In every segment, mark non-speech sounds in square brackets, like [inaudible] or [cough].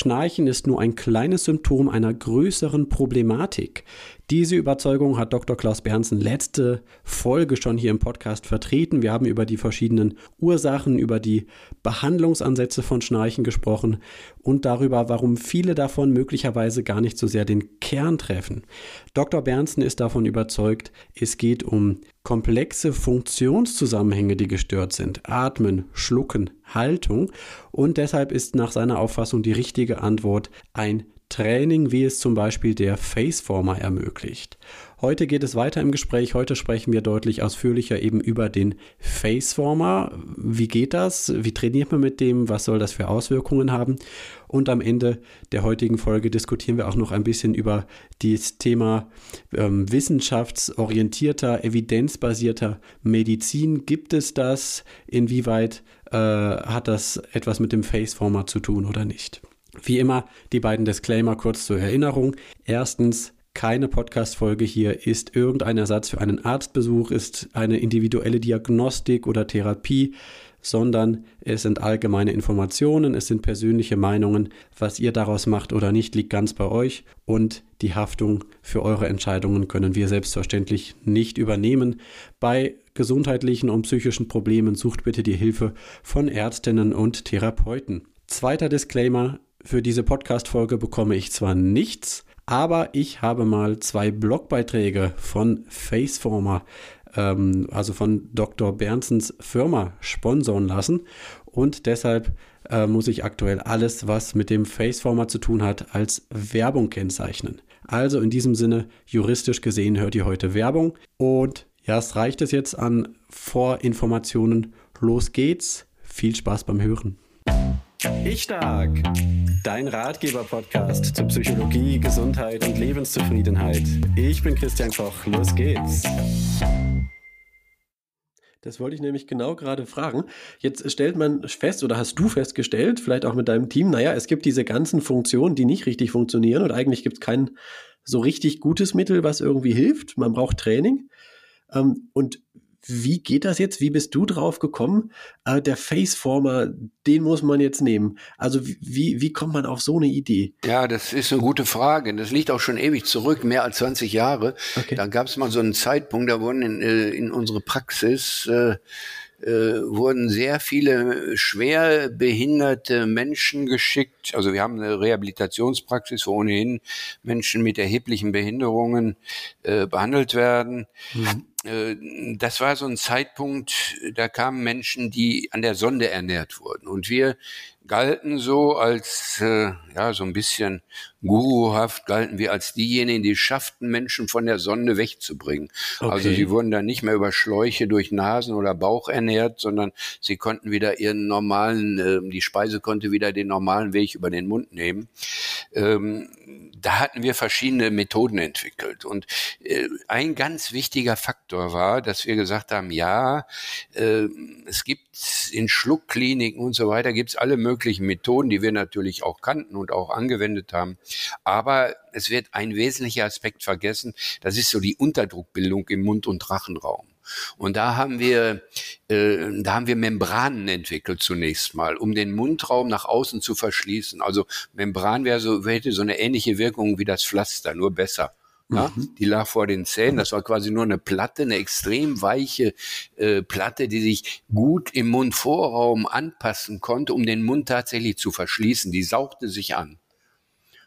Schnarchen ist nur ein kleines Symptom einer größeren Problematik. Diese Überzeugung hat Dr. Klaus Bernsen letzte Folge schon hier im Podcast vertreten. Wir haben über die verschiedenen Ursachen, über die Behandlungsansätze von Schnarchen gesprochen und darüber, warum viele davon möglicherweise gar nicht so sehr den Kern treffen. Dr. Bernsen ist davon überzeugt, es geht um komplexe Funktionszusammenhänge, die gestört sind. Atmen, Schlucken, Haltung. Und deshalb ist nach seiner Auffassung die richtige Antwort ein Training, wie es zum Beispiel der Faceformer ermöglicht. Heute geht es weiter im Gespräch. Heute sprechen wir deutlich ausführlicher eben über den Faceformer. Wie geht das? Wie trainiert man mit dem? Was soll das für Auswirkungen haben? Und am Ende der heutigen Folge diskutieren wir auch noch ein bisschen über das Thema ähm, wissenschaftsorientierter, evidenzbasierter Medizin. Gibt es das? Inwieweit äh, hat das etwas mit dem Faceformer zu tun oder nicht? Wie immer die beiden Disclaimer kurz zur Erinnerung. Erstens, keine Podcast-Folge hier ist irgendein Ersatz für einen Arztbesuch, ist eine individuelle Diagnostik oder Therapie, sondern es sind allgemeine Informationen, es sind persönliche Meinungen. Was ihr daraus macht oder nicht, liegt ganz bei euch und die Haftung für eure Entscheidungen können wir selbstverständlich nicht übernehmen. Bei gesundheitlichen und psychischen Problemen sucht bitte die Hilfe von Ärztinnen und Therapeuten. Zweiter Disclaimer, für diese Podcast-Folge bekomme ich zwar nichts, aber ich habe mal zwei Blogbeiträge von Faceformer, ähm, also von Dr. Bernsens Firma, sponsoren lassen. Und deshalb äh, muss ich aktuell alles, was mit dem Faceformer zu tun hat, als Werbung kennzeichnen. Also in diesem Sinne, juristisch gesehen hört ihr heute Werbung. Und ja, es reicht es jetzt an Vorinformationen. Los geht's. Viel Spaß beim Hören. Ich Stark, dein Ratgeber-Podcast zu Psychologie, Gesundheit und Lebenszufriedenheit. Ich bin Christian Koch, los geht's. Das wollte ich nämlich genau gerade fragen. Jetzt stellt man fest, oder hast du festgestellt, vielleicht auch mit deinem Team, naja, es gibt diese ganzen Funktionen, die nicht richtig funktionieren und eigentlich gibt es kein so richtig gutes Mittel, was irgendwie hilft. Man braucht Training. Ähm, und wie geht das jetzt? Wie bist du drauf gekommen? Äh, der Faceformer, den muss man jetzt nehmen. Also wie, wie kommt man auf so eine Idee? Ja, das ist eine gute Frage. Das liegt auch schon ewig zurück, mehr als 20 Jahre. Okay. Da gab es mal so einen Zeitpunkt, da wurden in, äh, in unsere Praxis äh, äh, wurden sehr viele schwer behinderte Menschen geschickt. Also wir haben eine Rehabilitationspraxis, wo ohnehin Menschen mit erheblichen Behinderungen äh, behandelt werden. Mhm. Äh, das war so ein Zeitpunkt, da kamen Menschen, die an der Sonde ernährt wurden. Und wir galten so als, äh, ja, so ein bisschen guruhaft, galten wir als diejenigen, die schafften, Menschen von der Sonne wegzubringen. Okay. Also sie wurden dann nicht mehr über Schläuche durch Nasen oder Bauch ernährt, sondern sie konnten wieder ihren normalen, äh, die Speise konnte wieder den normalen Weg über den Mund nehmen. Ähm, da hatten wir verschiedene Methoden entwickelt. Und äh, ein ganz wichtiger Faktor war, dass wir gesagt haben, ja, äh, es gibt in Schluckkliniken und so weiter, gibt es alle möglichen Methoden, die wir natürlich auch kannten und auch angewendet haben. Aber es wird ein wesentlicher Aspekt vergessen, das ist so die Unterdruckbildung im Mund- und Rachenraum. Und da haben wir, äh, da haben wir Membranen entwickelt zunächst mal, um den Mundraum nach außen zu verschließen. Also Membran wäre so, hätte so eine ähnliche Wirkung wie das Pflaster, nur besser. Ja, mhm. Die lag vor den Zähnen. Das war quasi nur eine Platte, eine extrem weiche äh, Platte, die sich gut im Mundvorraum anpassen konnte, um den Mund tatsächlich zu verschließen. Die sauchte sich an.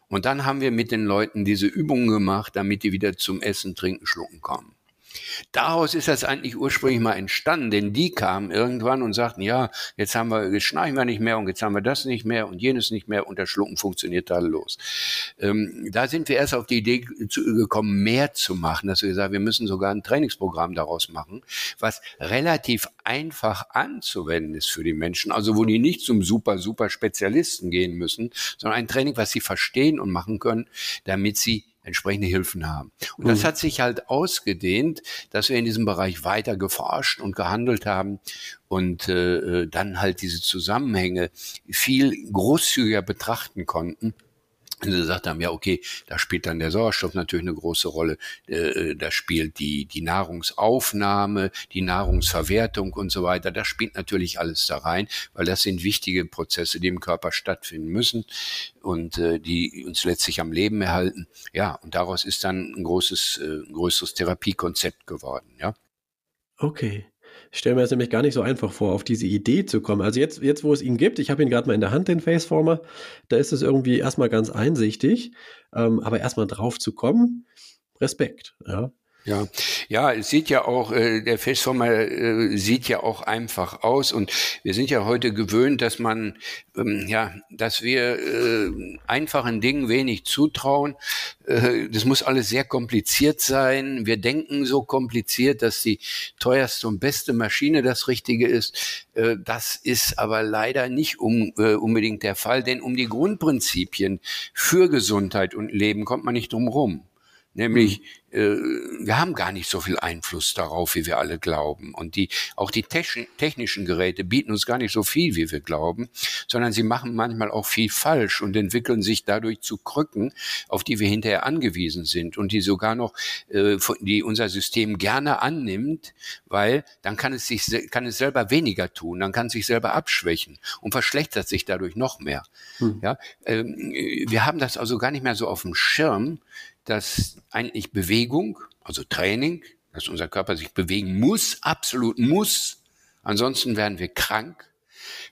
Und dann haben wir mit den Leuten diese Übungen gemacht, damit die wieder zum Essen, Trinken, Schlucken kommen. Daraus ist das eigentlich ursprünglich mal entstanden, denn die kamen irgendwann und sagten, ja, jetzt haben wir, jetzt schnarchen wir nicht mehr und jetzt haben wir das nicht mehr und jenes nicht mehr und das Schlucken funktioniert tadellos. Ähm, da sind wir erst auf die Idee gekommen, mehr zu machen, dass wir gesagt, wir müssen sogar ein Trainingsprogramm daraus machen, was relativ einfach anzuwenden ist für die Menschen, also wo die nicht zum super, super Spezialisten gehen müssen, sondern ein Training, was sie verstehen und machen können, damit sie entsprechende Hilfen haben. Und mhm. das hat sich halt ausgedehnt, dass wir in diesem Bereich weiter geforscht und gehandelt haben und äh, äh dann halt diese Zusammenhänge viel großzügiger betrachten konnten wenn sie gesagt haben, ja, okay, da spielt dann der Sauerstoff natürlich eine große Rolle, äh, da spielt die, die Nahrungsaufnahme, die Nahrungsverwertung und so weiter, das spielt natürlich alles da rein, weil das sind wichtige Prozesse, die im Körper stattfinden müssen und äh, die uns letztlich am Leben erhalten. Ja, und daraus ist dann ein großes, äh, ein größeres Therapiekonzept geworden, ja. Okay. Ich stelle mir das nämlich gar nicht so einfach vor, auf diese Idee zu kommen. Also jetzt, jetzt wo es ihn gibt, ich habe ihn gerade mal in der Hand, den Faceformer, da ist es irgendwie erstmal ganz einsichtig, ähm, aber erstmal drauf zu kommen, Respekt, ja. Ja, ja, es sieht ja auch, äh, der Festformer äh, sieht ja auch einfach aus und wir sind ja heute gewöhnt, dass man, ähm, ja, dass wir äh, einfachen Dingen wenig zutrauen. Äh, das muss alles sehr kompliziert sein. Wir denken so kompliziert, dass die teuerste und beste Maschine das Richtige ist. Äh, das ist aber leider nicht um, äh, unbedingt der Fall, denn um die Grundprinzipien für Gesundheit und Leben kommt man nicht drum rum. Nämlich, mhm. äh, wir haben gar nicht so viel Einfluss darauf, wie wir alle glauben. Und die, auch die technischen Geräte bieten uns gar nicht so viel, wie wir glauben, sondern sie machen manchmal auch viel falsch und entwickeln sich dadurch zu Krücken, auf die wir hinterher angewiesen sind und die sogar noch, äh, die unser System gerne annimmt, weil dann kann es sich, kann es selber weniger tun, dann kann es sich selber abschwächen und verschlechtert sich dadurch noch mehr. Mhm. Ja, ähm, wir haben das also gar nicht mehr so auf dem Schirm, dass eigentlich Bewegung, also Training, dass unser Körper sich bewegen muss, absolut muss, ansonsten werden wir krank.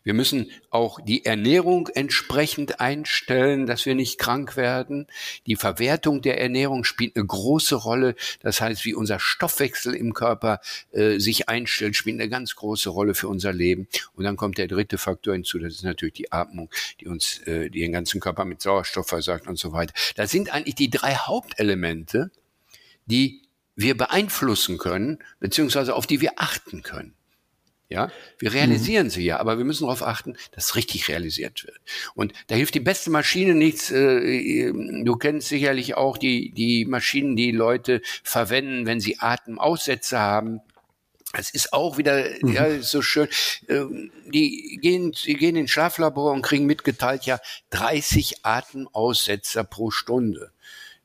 Wir müssen auch die Ernährung entsprechend einstellen, dass wir nicht krank werden. Die Verwertung der Ernährung spielt eine große Rolle. Das heißt, wie unser Stoffwechsel im Körper äh, sich einstellt, spielt eine ganz große Rolle für unser Leben. Und dann kommt der dritte Faktor hinzu, das ist natürlich die Atmung, die uns äh, die den ganzen Körper mit Sauerstoff versorgt und so weiter. Das sind eigentlich die drei Hauptelemente, die wir beeinflussen können, beziehungsweise auf die wir achten können. Ja, wir realisieren mhm. sie ja, aber wir müssen darauf achten, dass richtig realisiert wird. Und da hilft die beste Maschine nichts. Äh, du kennst sicherlich auch die, die Maschinen, die Leute verwenden, wenn sie Atemaussätze haben. Es ist auch wieder mhm. ja, so schön. Ähm, die gehen, die gehen ins Schlaflabor und kriegen mitgeteilt, ja, 30 Atemaussetzer pro Stunde.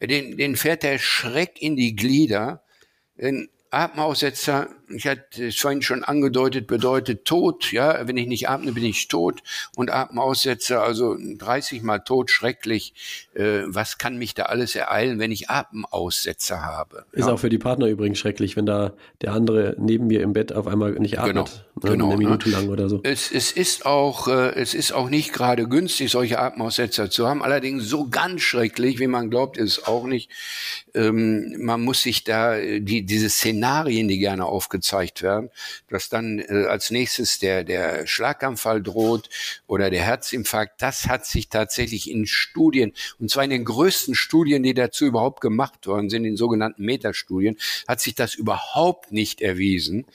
Den, den fährt der Schreck in die Glieder. Denn Atemaussetzer, ich hatte es vorhin schon angedeutet, bedeutet tot. Ja, wenn ich nicht atme, bin ich tot. Und Atemaussetzer, also 30 mal tot, schrecklich. Äh, was kann mich da alles ereilen, wenn ich Atemaussetzer habe? Ist ja. auch für die Partner übrigens schrecklich, wenn da der andere neben mir im Bett auf einmal nicht atmet. Genau, ne, genau eine Minute ne? lang oder so. Es, es ist auch, äh, es ist auch nicht gerade günstig, solche Atemaussetzer zu haben. Allerdings so ganz schrecklich, wie man glaubt, ist es auch nicht. Ähm, man muss sich da äh, die, diese Szenarien, die gerne aufgezeigt werden, dass dann äh, als nächstes der, der Schlaganfall droht oder der Herzinfarkt, das hat sich tatsächlich in Studien, und zwar in den größten Studien, die dazu überhaupt gemacht worden sind, in sogenannten Metastudien, hat sich das überhaupt nicht erwiesen.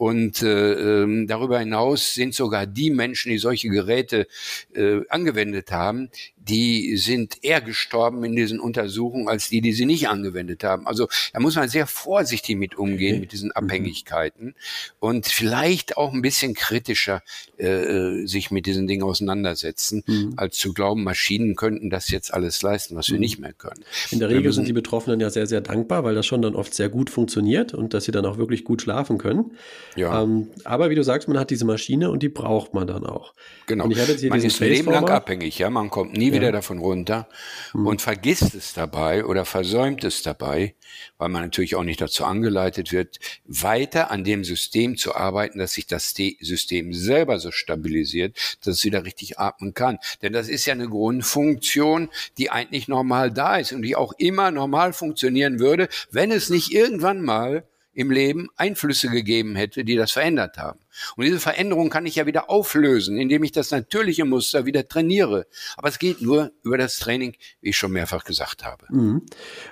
Und äh, ähm, darüber hinaus sind sogar die Menschen, die solche Geräte äh, angewendet haben, die sind eher gestorben in diesen Untersuchungen als die, die sie nicht angewendet haben. Also da muss man sehr vorsichtig mit umgehen, okay. mit diesen mhm. Abhängigkeiten und vielleicht auch ein bisschen kritischer äh, sich mit diesen Dingen auseinandersetzen, mhm. als zu glauben, Maschinen könnten das jetzt alles leisten, was wir mhm. nicht mehr können. In der Regel sind die Betroffenen ja sehr, sehr dankbar, weil das schon dann oft sehr gut funktioniert und dass sie dann auch wirklich gut schlafen können. Ja. Ähm, aber wie du sagst, man hat diese Maschine und die braucht man dann auch. Genau. man ist Leben lang abhängig, ja. Man kommt nie wieder davon runter mhm. und vergisst es dabei oder versäumt es dabei, weil man natürlich auch nicht dazu angeleitet wird, weiter an dem System zu arbeiten, dass sich das System selber so stabilisiert, dass es wieder richtig atmen kann. Denn das ist ja eine Grundfunktion, die eigentlich normal da ist und die auch immer normal funktionieren würde, wenn es nicht irgendwann mal im Leben Einflüsse gegeben hätte, die das verändert haben. Und diese Veränderung kann ich ja wieder auflösen, indem ich das natürliche Muster wieder trainiere. Aber es geht nur über das Training, wie ich schon mehrfach gesagt habe. Mhm.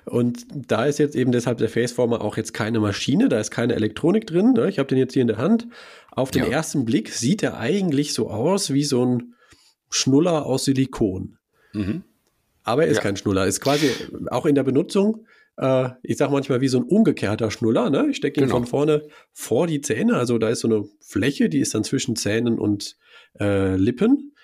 Und da ist jetzt eben deshalb der Faceformer auch jetzt keine Maschine, da ist keine Elektronik drin. Ne? Ich habe den jetzt hier in der Hand. Auf den ja. ersten Blick sieht er eigentlich so aus wie so ein Schnuller aus Silikon. Mhm. Aber er ist ja. kein Schnuller, ist quasi auch in der Benutzung äh, ich sage manchmal wie so ein umgekehrter Schnuller. Ne? Ich stecke ihn genau. von vorne vor die Zähne. Also da ist so eine Fläche, die ist dann zwischen Zähnen und äh, Lippen.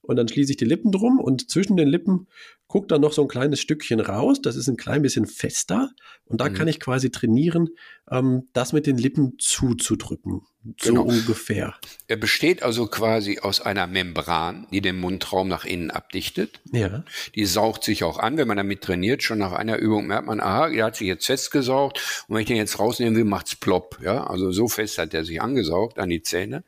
Und dann schließe ich die Lippen drum und zwischen den Lippen guckt dann noch so ein kleines Stückchen raus, das ist ein klein bisschen fester und da mhm. kann ich quasi trainieren, ähm, das mit den Lippen zuzudrücken. So genau. ungefähr. Er besteht also quasi aus einer Membran, die den Mundraum nach innen abdichtet. Ja. Die saugt sich auch an, wenn man damit trainiert. Schon nach einer Übung merkt man, aha, der hat sich jetzt festgesaugt. Und wenn ich den jetzt rausnehmen will, macht's plopp. Ja, also so fest hat er sich angesaugt an die Zähne.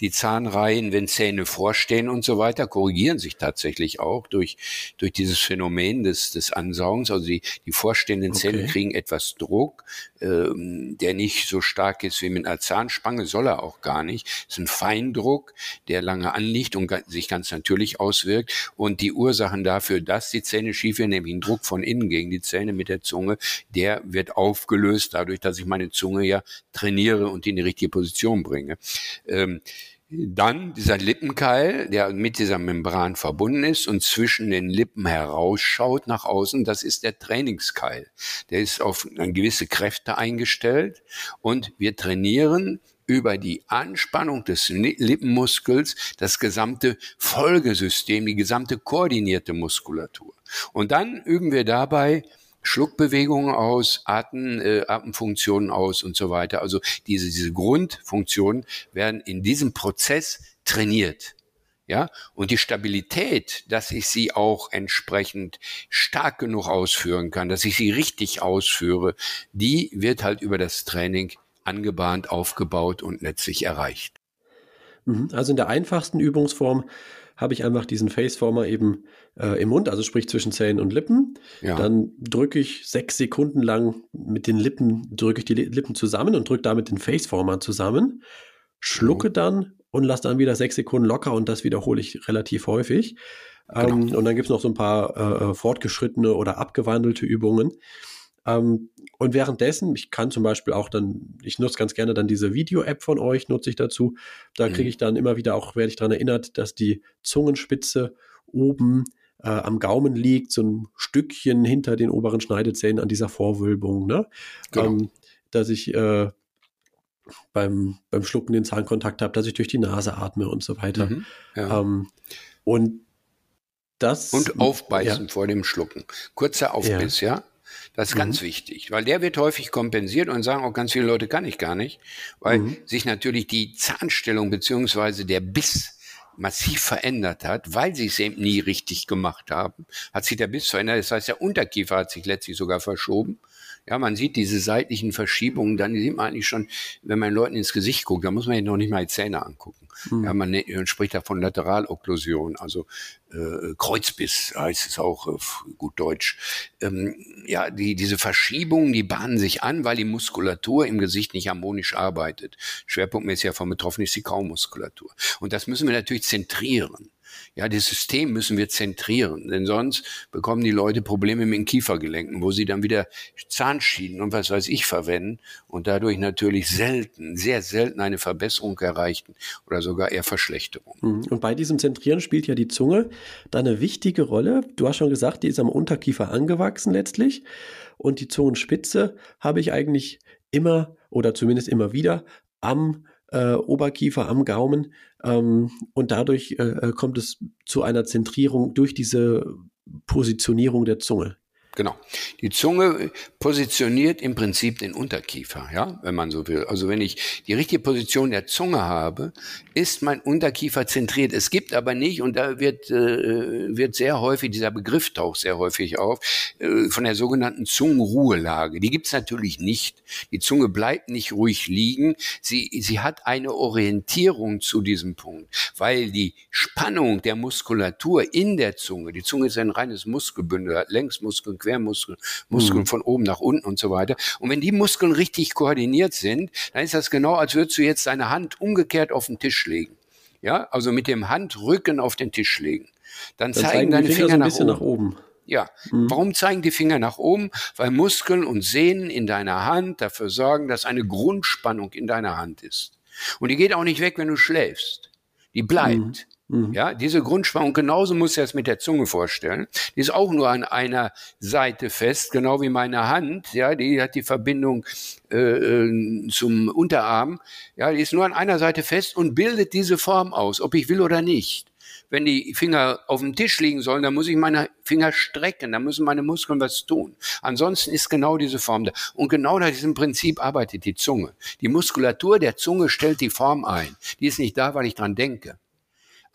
Die Zahnreihen, wenn Zähne vorstehen und so weiter, korrigieren sich tatsächlich auch durch, durch dieses Phänomen des, des Ansaugens. Also die, die vorstehenden Zähne okay. kriegen etwas Druck, ähm, der nicht so stark ist wie mit einer Zahnspange soll er auch gar nicht. Es ist ein Feindruck, der lange anliegt und sich ganz natürlich auswirkt. Und die Ursachen dafür, dass die Zähne schief werden, nämlich ein Druck von innen gegen die Zähne mit der Zunge, der wird aufgelöst dadurch, dass ich meine Zunge ja trainiere und in die richtige Position bringe. Ähm, dann dieser Lippenkeil, der mit dieser Membran verbunden ist und zwischen den Lippen herausschaut nach außen, das ist der Trainingskeil. Der ist auf gewisse Kräfte eingestellt und wir trainieren über die Anspannung des Lippenmuskels das gesamte Folgesystem, die gesamte koordinierte Muskulatur. Und dann üben wir dabei Schluckbewegungen aus, Atem, äh, Atemfunktionen aus und so weiter. Also diese, diese Grundfunktionen werden in diesem Prozess trainiert. Ja, und die Stabilität, dass ich sie auch entsprechend stark genug ausführen kann, dass ich sie richtig ausführe, die wird halt über das Training angebahnt, aufgebaut und letztlich erreicht. Mhm. Also in der einfachsten Übungsform habe ich einfach diesen Faceformer eben äh, im Mund, also sprich zwischen Zähnen und Lippen. Ja. Dann drücke ich sechs Sekunden lang mit den Lippen, drücke ich die Lippen zusammen und drücke damit den Faceformer zusammen, schlucke mhm. dann und lasse dann wieder sechs Sekunden locker und das wiederhole ich relativ häufig. Genau. Ähm, und dann gibt es noch so ein paar äh, äh, fortgeschrittene oder abgewandelte Übungen. Ähm, und währenddessen, ich kann zum Beispiel auch dann, ich nutze ganz gerne dann diese Video-App von euch, nutze ich dazu. Da kriege mhm. ich dann immer wieder auch, werde ich daran erinnert, dass die Zungenspitze oben äh, am Gaumen liegt, so ein Stückchen hinter den oberen Schneidezähnen an dieser Vorwölbung, ne? Genau. Ähm, dass ich äh, beim, beim Schlucken den Zahnkontakt habe, dass ich durch die Nase atme und so weiter. Mhm, ja. ähm, und das. Und aufbeißen ja. vor dem Schlucken. Kurzer Aufbiss, ja? Das ist mhm. ganz wichtig, weil der wird häufig kompensiert und sagen auch ganz viele Leute, kann ich gar nicht, weil mhm. sich natürlich die Zahnstellung beziehungsweise der Biss massiv verändert hat, weil sie es eben nie richtig gemacht haben, hat sich der Biss verändert. Das heißt, der Unterkiefer hat sich letztlich sogar verschoben. Ja, man sieht diese seitlichen Verschiebungen, dann sieht man eigentlich schon, wenn man Leuten ins Gesicht guckt, da muss man ja noch nicht mal die Zähne angucken. Mhm. Ja, man, man spricht da von Lateralokklusion, also äh, Kreuzbiss heißt es auch auf gut Deutsch. Ähm, ja, die, diese Verschiebungen, die bahnen sich an, weil die Muskulatur im Gesicht nicht harmonisch arbeitet. Schwerpunktmäßig davon betroffen ist die Kaumuskulatur. Und das müssen wir natürlich zentrieren. Ja, das System müssen wir zentrieren, denn sonst bekommen die Leute Probleme mit den Kiefergelenken, wo sie dann wieder Zahnschienen und was weiß ich verwenden und dadurch natürlich selten, sehr selten eine Verbesserung erreichen oder sogar eher Verschlechterung. Mhm. Und bei diesem Zentrieren spielt ja die Zunge da eine wichtige Rolle. Du hast schon gesagt, die ist am Unterkiefer angewachsen letztlich und die Zungenspitze habe ich eigentlich immer oder zumindest immer wieder am äh, Oberkiefer am Gaumen ähm, und dadurch äh, äh, kommt es zu einer Zentrierung durch diese Positionierung der Zunge. Genau. Die Zunge positioniert im Prinzip den Unterkiefer, ja, wenn man so will. Also wenn ich die richtige Position der Zunge habe, ist mein Unterkiefer zentriert. Es gibt aber nicht, und da wird, äh, wird sehr häufig, dieser Begriff taucht sehr häufig auf, äh, von der sogenannten Zungenruhelage. Die gibt es natürlich nicht. Die Zunge bleibt nicht ruhig liegen. Sie, sie hat eine Orientierung zu diesem Punkt, weil die Spannung der Muskulatur in der Zunge, die Zunge ist ein reines Muskelbündel, hat Längsmuskeln, Quermuskeln, Muskeln mhm. von oben nach unten und so weiter. Und wenn die Muskeln richtig koordiniert sind, dann ist das genau, als würdest du jetzt deine Hand umgekehrt auf den Tisch legen. Ja, also mit dem Handrücken auf den Tisch legen. Dann, dann zeigen, zeigen deine Finger, Finger so nach, oben. nach oben. Ja, mhm. warum zeigen die Finger nach oben? Weil Muskeln und Sehnen in deiner Hand dafür sorgen, dass eine Grundspannung in deiner Hand ist. Und die geht auch nicht weg, wenn du schläfst. Die bleibt. Mhm. Mhm. Ja, diese Grundspannung, genauso muss er es mit der Zunge vorstellen. Die ist auch nur an einer Seite fest, genau wie meine Hand. Ja, die hat die Verbindung äh, äh, zum Unterarm. Ja, die ist nur an einer Seite fest und bildet diese Form aus, ob ich will oder nicht. wenn die Finger auf dem Tisch liegen sollen, dann muss ich meine Finger strecken, dann müssen meine Muskeln was tun. Ansonsten ist genau diese Form da. Und genau nach diesem Prinzip arbeitet die Zunge. Die Muskulatur der Zunge stellt die Form ein. Die ist nicht da, weil ich dran denke.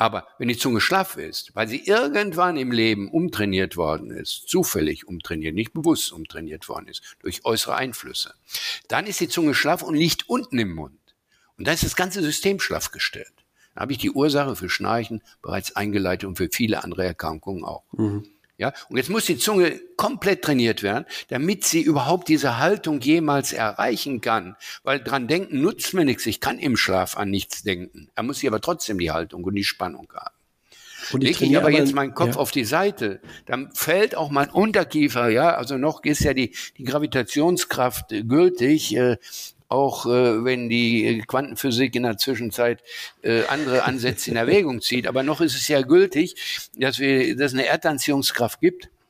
Aber wenn die Zunge schlaff ist, weil sie irgendwann im Leben umtrainiert worden ist, zufällig umtrainiert, nicht bewusst umtrainiert worden ist, durch äußere Einflüsse, dann ist die Zunge schlaff und liegt unten im Mund. Und da ist das ganze System schlaff gestellt. Da habe ich die Ursache für Schnarchen bereits eingeleitet und für viele andere Erkrankungen auch. Mhm. Ja, und jetzt muss die Zunge komplett trainiert werden, damit sie überhaupt diese Haltung jemals erreichen kann. Weil dran denken nutzt mir nichts. Ich kann im Schlaf an nichts denken. Er muss sie aber trotzdem die Haltung und die Spannung haben. Und Lege ich aber jetzt meinen Kopf ja. auf die Seite, dann fällt auch mein Unterkiefer, ja, also noch ist ja die, die Gravitationskraft gültig, äh, auch äh, wenn die Quantenphysik in der Zwischenzeit äh, andere Ansätze in Erwägung zieht. Aber noch ist es ja gültig, dass, wir, dass es eine Erdanziehungskraft gibt äh,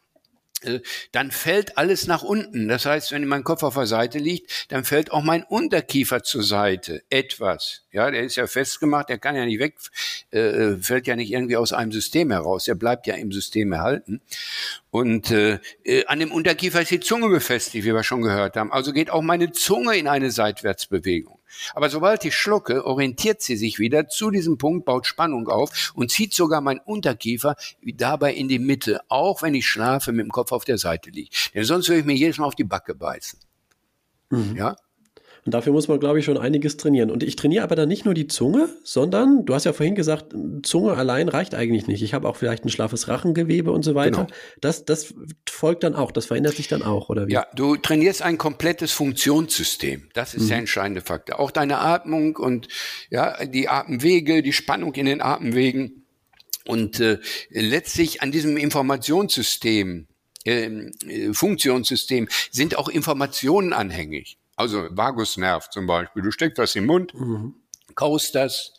dann fällt alles nach unten. Das heißt, wenn mein Kopf auf der Seite liegt, dann fällt auch mein Unterkiefer zur Seite. Etwas. Ja, der ist ja festgemacht, der kann ja nicht weg, äh, äh, fällt ja nicht irgendwie aus einem System heraus. Der bleibt ja im System erhalten. Und äh, äh, an dem Unterkiefer ist die Zunge befestigt, wie wir schon gehört haben. Also geht auch meine Zunge in eine Seitwärtsbewegung. Aber sobald ich schlucke, orientiert sie sich wieder zu diesem Punkt, baut Spannung auf und zieht sogar mein Unterkiefer dabei in die Mitte, auch wenn ich schlafe mit dem Kopf auf der Seite liege. Denn sonst würde ich mir jedes Mal auf die Backe beißen. Mhm. Ja? Und dafür muss man, glaube ich, schon einiges trainieren. Und ich trainiere aber dann nicht nur die Zunge, sondern, du hast ja vorhin gesagt, Zunge allein reicht eigentlich nicht. Ich habe auch vielleicht ein schlaffes Rachengewebe und so weiter. Genau. Das, das folgt dann auch, das verändert sich dann auch, oder wie? Ja, du trainierst ein komplettes Funktionssystem. Das ist mhm. der entscheidende Faktor. Auch deine Atmung und ja, die Atemwege, die Spannung in den Atemwegen. Und äh, letztlich an diesem Informationssystem, ähm, äh, Funktionssystem sind auch Informationen anhängig. Also Vagusnerv zum Beispiel. Du steckst was im Mund, mhm. kaust das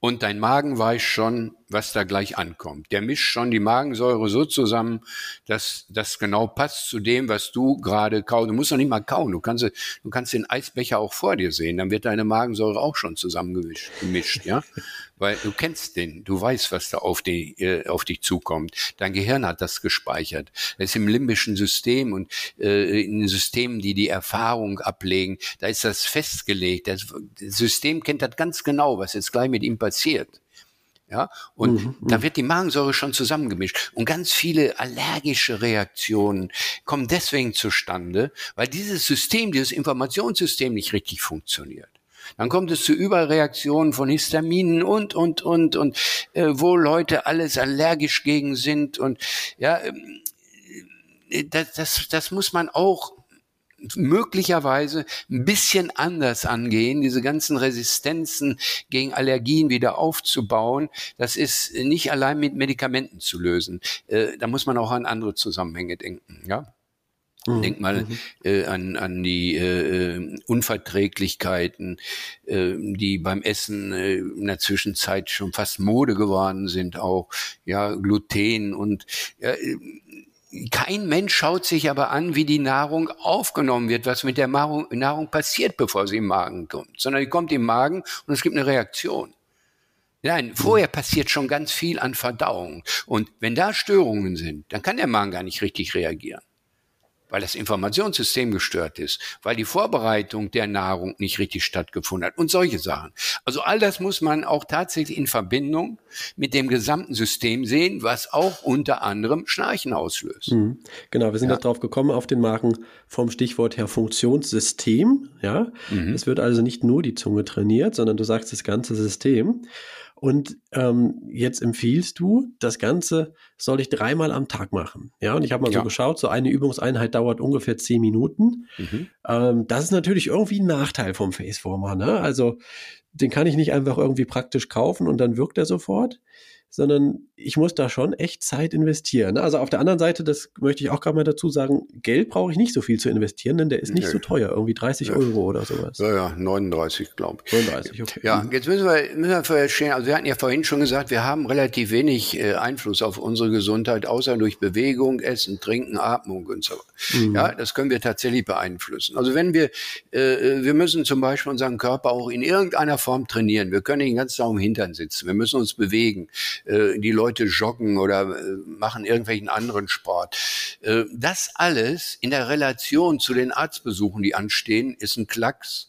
und dein Magen weiß schon, was da gleich ankommt. Der mischt schon die Magensäure so zusammen, dass das genau passt zu dem, was du gerade kaust. Du musst doch nicht mal kauen. Du kannst, du kannst den Eisbecher auch vor dir sehen. Dann wird deine Magensäure auch schon zusammengemischt, gemischt, ja [laughs] weil du kennst den, du weißt, was da auf, die, äh, auf dich zukommt. Dein Gehirn hat das gespeichert. Es ist im limbischen System und äh, in Systemen, die die Erfahrung ablegen, da ist das festgelegt. Das, das System kennt das ganz genau, was jetzt gleich mit ihm passiert. Ja, und mhm, da mhm. wird die Magensäure schon zusammengemischt. Und ganz viele allergische Reaktionen kommen deswegen zustande, weil dieses System, dieses Informationssystem nicht richtig funktioniert. Dann kommt es zu Überreaktionen von Histaminen und, und, und, und, äh, wo Leute alles allergisch gegen sind. Und ja, ähm, äh, das, das, das muss man auch möglicherweise ein bisschen anders angehen, diese ganzen Resistenzen gegen Allergien wieder aufzubauen. Das ist nicht allein mit Medikamenten zu lösen. Äh, da muss man auch an andere Zusammenhänge denken, ja. Mhm. Denk mal mhm. äh, an, an die äh, äh, Unverträglichkeiten, äh, die beim Essen äh, in der Zwischenzeit schon fast Mode geworden sind, auch ja Gluten und ja, äh, kein Mensch schaut sich aber an, wie die Nahrung aufgenommen wird, was mit der Nahrung, Nahrung passiert, bevor sie im Magen kommt, sondern die kommt im Magen und es gibt eine Reaktion. Nein, vorher passiert schon ganz viel an Verdauung. Und wenn da Störungen sind, dann kann der Magen gar nicht richtig reagieren weil das Informationssystem gestört ist, weil die Vorbereitung der Nahrung nicht richtig stattgefunden hat und solche Sachen. Also all das muss man auch tatsächlich in Verbindung mit dem gesamten System sehen, was auch unter anderem Schnarchen auslöst. Mhm. Genau, wir sind ja. darauf gekommen auf den Marken vom Stichwort her Funktionssystem. Ja, mhm. es wird also nicht nur die Zunge trainiert, sondern du sagst das ganze System. Und ähm, jetzt empfiehlst du, das Ganze soll ich dreimal am Tag machen. Ja, und ich habe mal ja. so geschaut, so eine Übungseinheit dauert ungefähr zehn Minuten. Mhm. Ähm, das ist natürlich irgendwie ein Nachteil vom Faceformer. Ne? Also den kann ich nicht einfach irgendwie praktisch kaufen und dann wirkt er sofort sondern ich muss da schon echt Zeit investieren. Ne? Also auf der anderen Seite, das möchte ich auch gerade mal dazu sagen, Geld brauche ich nicht so viel zu investieren, denn der ist nicht nee. so teuer, irgendwie 30 ja. Euro oder sowas. Ja, ja, 39, glaube ich. 39, okay. Ja, mhm. jetzt müssen wir, müssen wir verstehen, also wir hatten ja vorhin schon gesagt, wir haben relativ wenig äh, Einfluss auf unsere Gesundheit, außer durch Bewegung, Essen, Trinken, Atmung und so. Mhm. Ja, das können wir tatsächlich beeinflussen. Also wenn wir, äh, wir müssen zum Beispiel unseren Körper auch in irgendeiner Form trainieren. Wir können den ganzen Tag im Hintern sitzen. Wir müssen uns bewegen. Äh, die Leute joggen oder äh, machen irgendwelchen anderen Sport. Äh, das alles in der Relation zu den Arztbesuchen, die anstehen, ist ein Klacks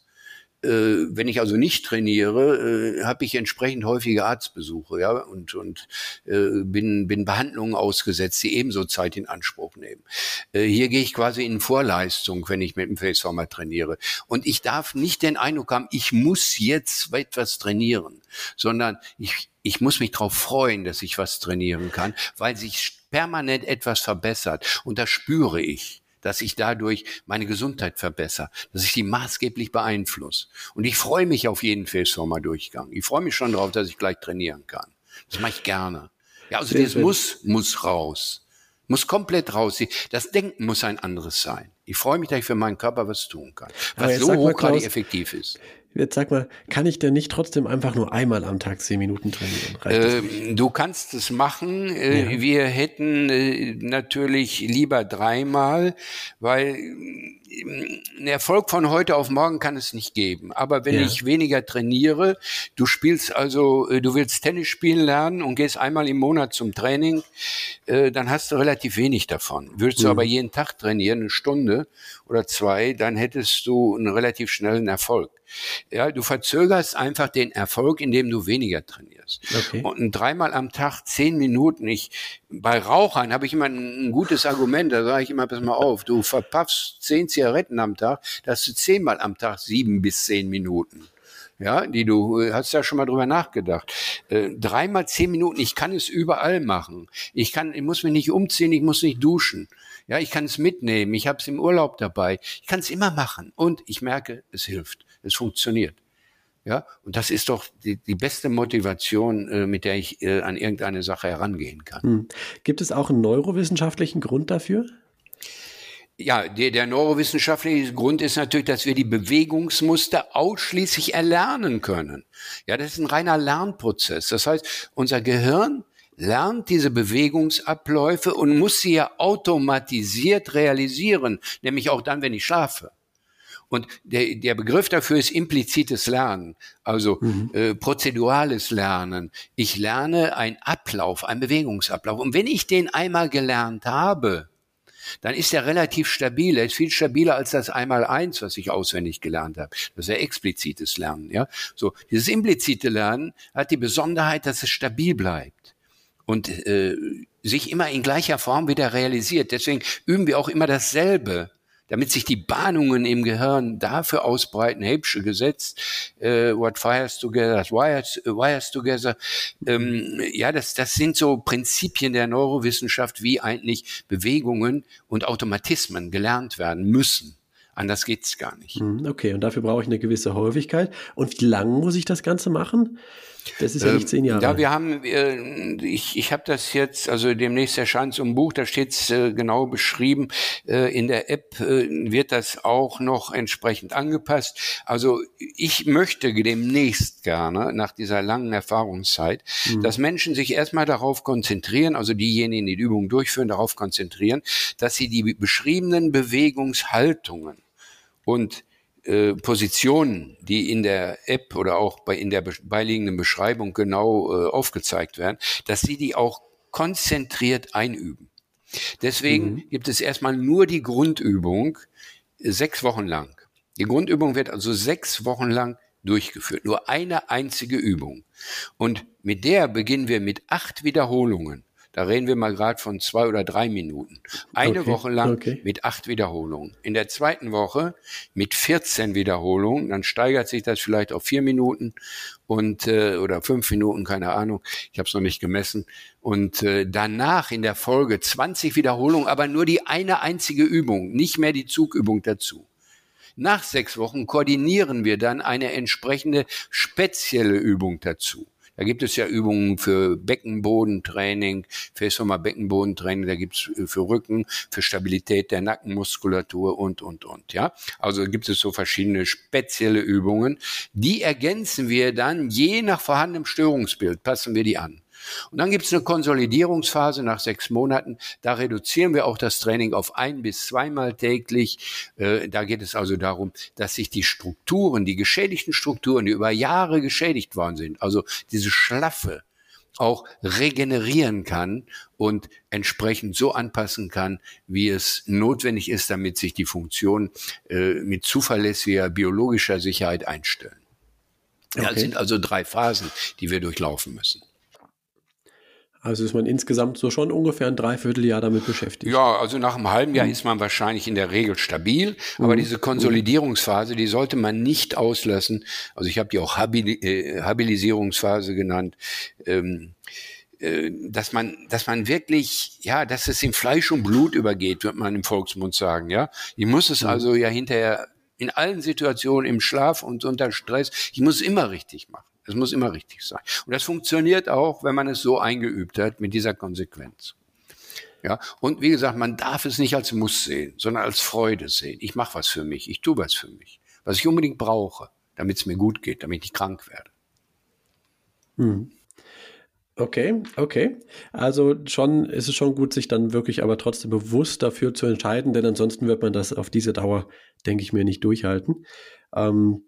wenn ich also nicht trainiere, äh, habe ich entsprechend häufige Arztbesuche, ja, und und äh, bin bin Behandlungen ausgesetzt, die ebenso Zeit in Anspruch nehmen. Äh, hier gehe ich quasi in Vorleistung, wenn ich mit dem Faceformer trainiere, und ich darf nicht den Eindruck haben, ich muss jetzt etwas trainieren, sondern ich ich muss mich darauf freuen, dass ich was trainieren kann, weil sich permanent etwas verbessert. Und das spüre ich dass ich dadurch meine Gesundheit verbessere, dass ich die maßgeblich beeinflusse. Und ich freue mich auf jeden Faceformer-Durchgang. Ich freue mich schon darauf, dass ich gleich trainieren kann. Das mache ich gerne. Ja, also das muss, muss raus. Muss komplett raus. Das Denken muss ein anderes sein. Ich freue mich, dass ich für meinen Körper was tun kann. Was so hochgradig effektiv ist. Jetzt sag mal, kann ich denn nicht trotzdem einfach nur einmal am Tag zehn Minuten trainieren? Äh, du kannst es machen. Äh, ja. Wir hätten äh, natürlich lieber dreimal, weil ein Erfolg von heute auf morgen kann es nicht geben. Aber wenn ja. ich weniger trainiere, du spielst also, äh, du willst Tennis spielen lernen und gehst einmal im Monat zum Training, äh, dann hast du relativ wenig davon. Würdest mhm. du aber jeden Tag trainieren, eine Stunde oder zwei, dann hättest du einen relativ schnellen Erfolg. Ja, du verzögerst einfach den Erfolg, indem du weniger trainierst. Okay. Und dreimal am Tag zehn Minuten. Ich, bei Rauchern habe ich immer ein, ein gutes Argument, da sage ich immer, pass mal auf, du verpaffst zehn Zigaretten am Tag, da hast du zehnmal am Tag sieben bis zehn Minuten ja, die du äh, hast ja schon mal drüber nachgedacht. Äh, dreimal zehn Minuten, ich kann es überall machen. Ich kann, ich muss mich nicht umziehen, ich muss nicht duschen. Ja, ich kann es mitnehmen, ich habe es im Urlaub dabei. Ich kann es immer machen und ich merke, es hilft, es funktioniert. Ja, und das ist doch die, die beste Motivation, äh, mit der ich äh, an irgendeine Sache herangehen kann. Hm. Gibt es auch einen neurowissenschaftlichen Grund dafür? Ja, der, der neurowissenschaftliche Grund ist natürlich, dass wir die Bewegungsmuster ausschließlich erlernen können. Ja, das ist ein reiner Lernprozess. Das heißt, unser Gehirn lernt diese Bewegungsabläufe und muss sie ja automatisiert realisieren, nämlich auch dann, wenn ich schlafe. Und der, der Begriff dafür ist implizites Lernen, also mhm. äh, prozedurales Lernen. Ich lerne einen Ablauf, einen Bewegungsablauf. Und wenn ich den einmal gelernt habe, dann ist er relativ stabil. Er ist viel stabiler als das Einmal-Eins, was ich auswendig gelernt habe. Das ist ja explizites Lernen. Ja, so dieses implizite Lernen hat die Besonderheit, dass es stabil bleibt und äh, sich immer in gleicher Form wieder realisiert. Deswegen üben wir auch immer dasselbe damit sich die Bahnungen im Gehirn dafür ausbreiten, Hebsche Gesetz, äh, what fires together, wires, wires together. Ähm, ja, das, das sind so Prinzipien der Neurowissenschaft, wie eigentlich Bewegungen und Automatismen gelernt werden müssen. Anders geht's gar nicht. Hm, okay, und dafür brauche ich eine gewisse Häufigkeit. Und wie lange muss ich das Ganze machen? Das ist ja nicht zehn Jahre. Ja, wir haben, äh, ich, ich habe das jetzt, also demnächst erscheint so ein Buch, da steht es äh, genau beschrieben. Äh, in der App wird das auch noch entsprechend angepasst. Also ich möchte demnächst gerne, nach dieser langen Erfahrungszeit, mhm. dass Menschen sich erstmal darauf konzentrieren, also diejenigen, die die Übung durchführen, darauf konzentrieren, dass sie die beschriebenen Bewegungshaltungen und äh, Positionen, die in der App oder auch bei, in der beiliegenden Beschreibung genau äh, aufgezeigt werden, dass sie die auch konzentriert einüben. Deswegen mhm. gibt es erstmal nur die Grundübung äh, sechs Wochen lang. Die Grundübung wird also sechs Wochen lang durchgeführt. Nur eine einzige Übung. Und mit der beginnen wir mit acht Wiederholungen. Da reden wir mal gerade von zwei oder drei Minuten. Eine okay, Woche lang okay. mit acht Wiederholungen. In der zweiten Woche mit 14 Wiederholungen. Dann steigert sich das vielleicht auf vier Minuten und äh, oder fünf Minuten, keine Ahnung. Ich habe es noch nicht gemessen. Und äh, danach in der Folge 20 Wiederholungen, aber nur die eine einzige Übung, nicht mehr die Zugübung dazu. Nach sechs Wochen koordinieren wir dann eine entsprechende spezielle Übung dazu. Da gibt es ja Übungen für Beckenbodentraining, Faceformer Beckenbodentraining, da gibt es für Rücken, für Stabilität der Nackenmuskulatur und, und, und, ja. Also gibt es so verschiedene spezielle Übungen. Die ergänzen wir dann je nach vorhandenem Störungsbild, passen wir die an. Und dann gibt es eine Konsolidierungsphase nach sechs Monaten. Da reduzieren wir auch das Training auf ein bis zweimal täglich. Äh, da geht es also darum, dass sich die Strukturen, die geschädigten Strukturen, die über Jahre geschädigt worden sind, also diese schlaffe, auch regenerieren kann und entsprechend so anpassen kann, wie es notwendig ist, damit sich die Funktionen äh, mit zuverlässiger biologischer Sicherheit einstellen. Okay. Das sind also drei Phasen, die wir durchlaufen müssen. Also ist man insgesamt so schon ungefähr ein Dreivierteljahr damit beschäftigt. Ja, also nach einem halben Jahr mhm. ist man wahrscheinlich in der Regel stabil, aber mhm. diese Konsolidierungsphase, die sollte man nicht auslassen. Also ich habe die auch Habil äh, Habilisierungsphase genannt. Ähm, äh, dass man, dass man wirklich, ja, dass es in Fleisch und Blut übergeht, wird man im Volksmund sagen, ja. Ich muss es mhm. also ja hinterher in allen Situationen im Schlaf und unter Stress, ich muss es immer richtig machen. Das muss immer richtig sein. Und das funktioniert auch, wenn man es so eingeübt hat, mit dieser Konsequenz. Ja, und wie gesagt, man darf es nicht als Muss sehen, sondern als Freude sehen. Ich mache was für mich, ich tue was für mich, was ich unbedingt brauche, damit es mir gut geht, damit ich krank werde. Hm. Okay, okay. Also schon ist es schon gut, sich dann wirklich aber trotzdem bewusst dafür zu entscheiden, denn ansonsten wird man das auf diese Dauer, denke ich mir, nicht durchhalten. Ähm,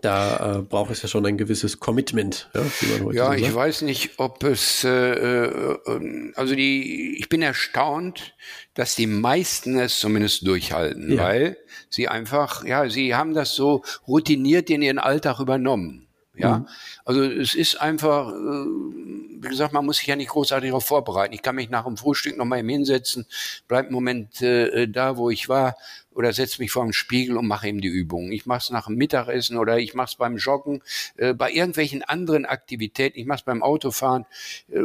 da äh, braucht es ja schon ein gewisses Commitment. Ja, ja ich weiß nicht, ob es, äh, äh, also die, ich bin erstaunt, dass die meisten es zumindest durchhalten, ja. weil sie einfach, ja, sie haben das so routiniert in ihren Alltag übernommen. Ja, mhm. also es ist einfach, äh, wie gesagt, man muss sich ja nicht großartig darauf vorbereiten. Ich kann mich nach dem Frühstück noch mal eben hinsetzen, bleib einen Moment äh, da, wo ich war, oder setze mich vor dem Spiegel und mache eben die Übungen. Ich mache es nach dem Mittagessen oder ich mache es beim Joggen, äh, bei irgendwelchen anderen Aktivitäten. Ich mache es beim Autofahren. Äh,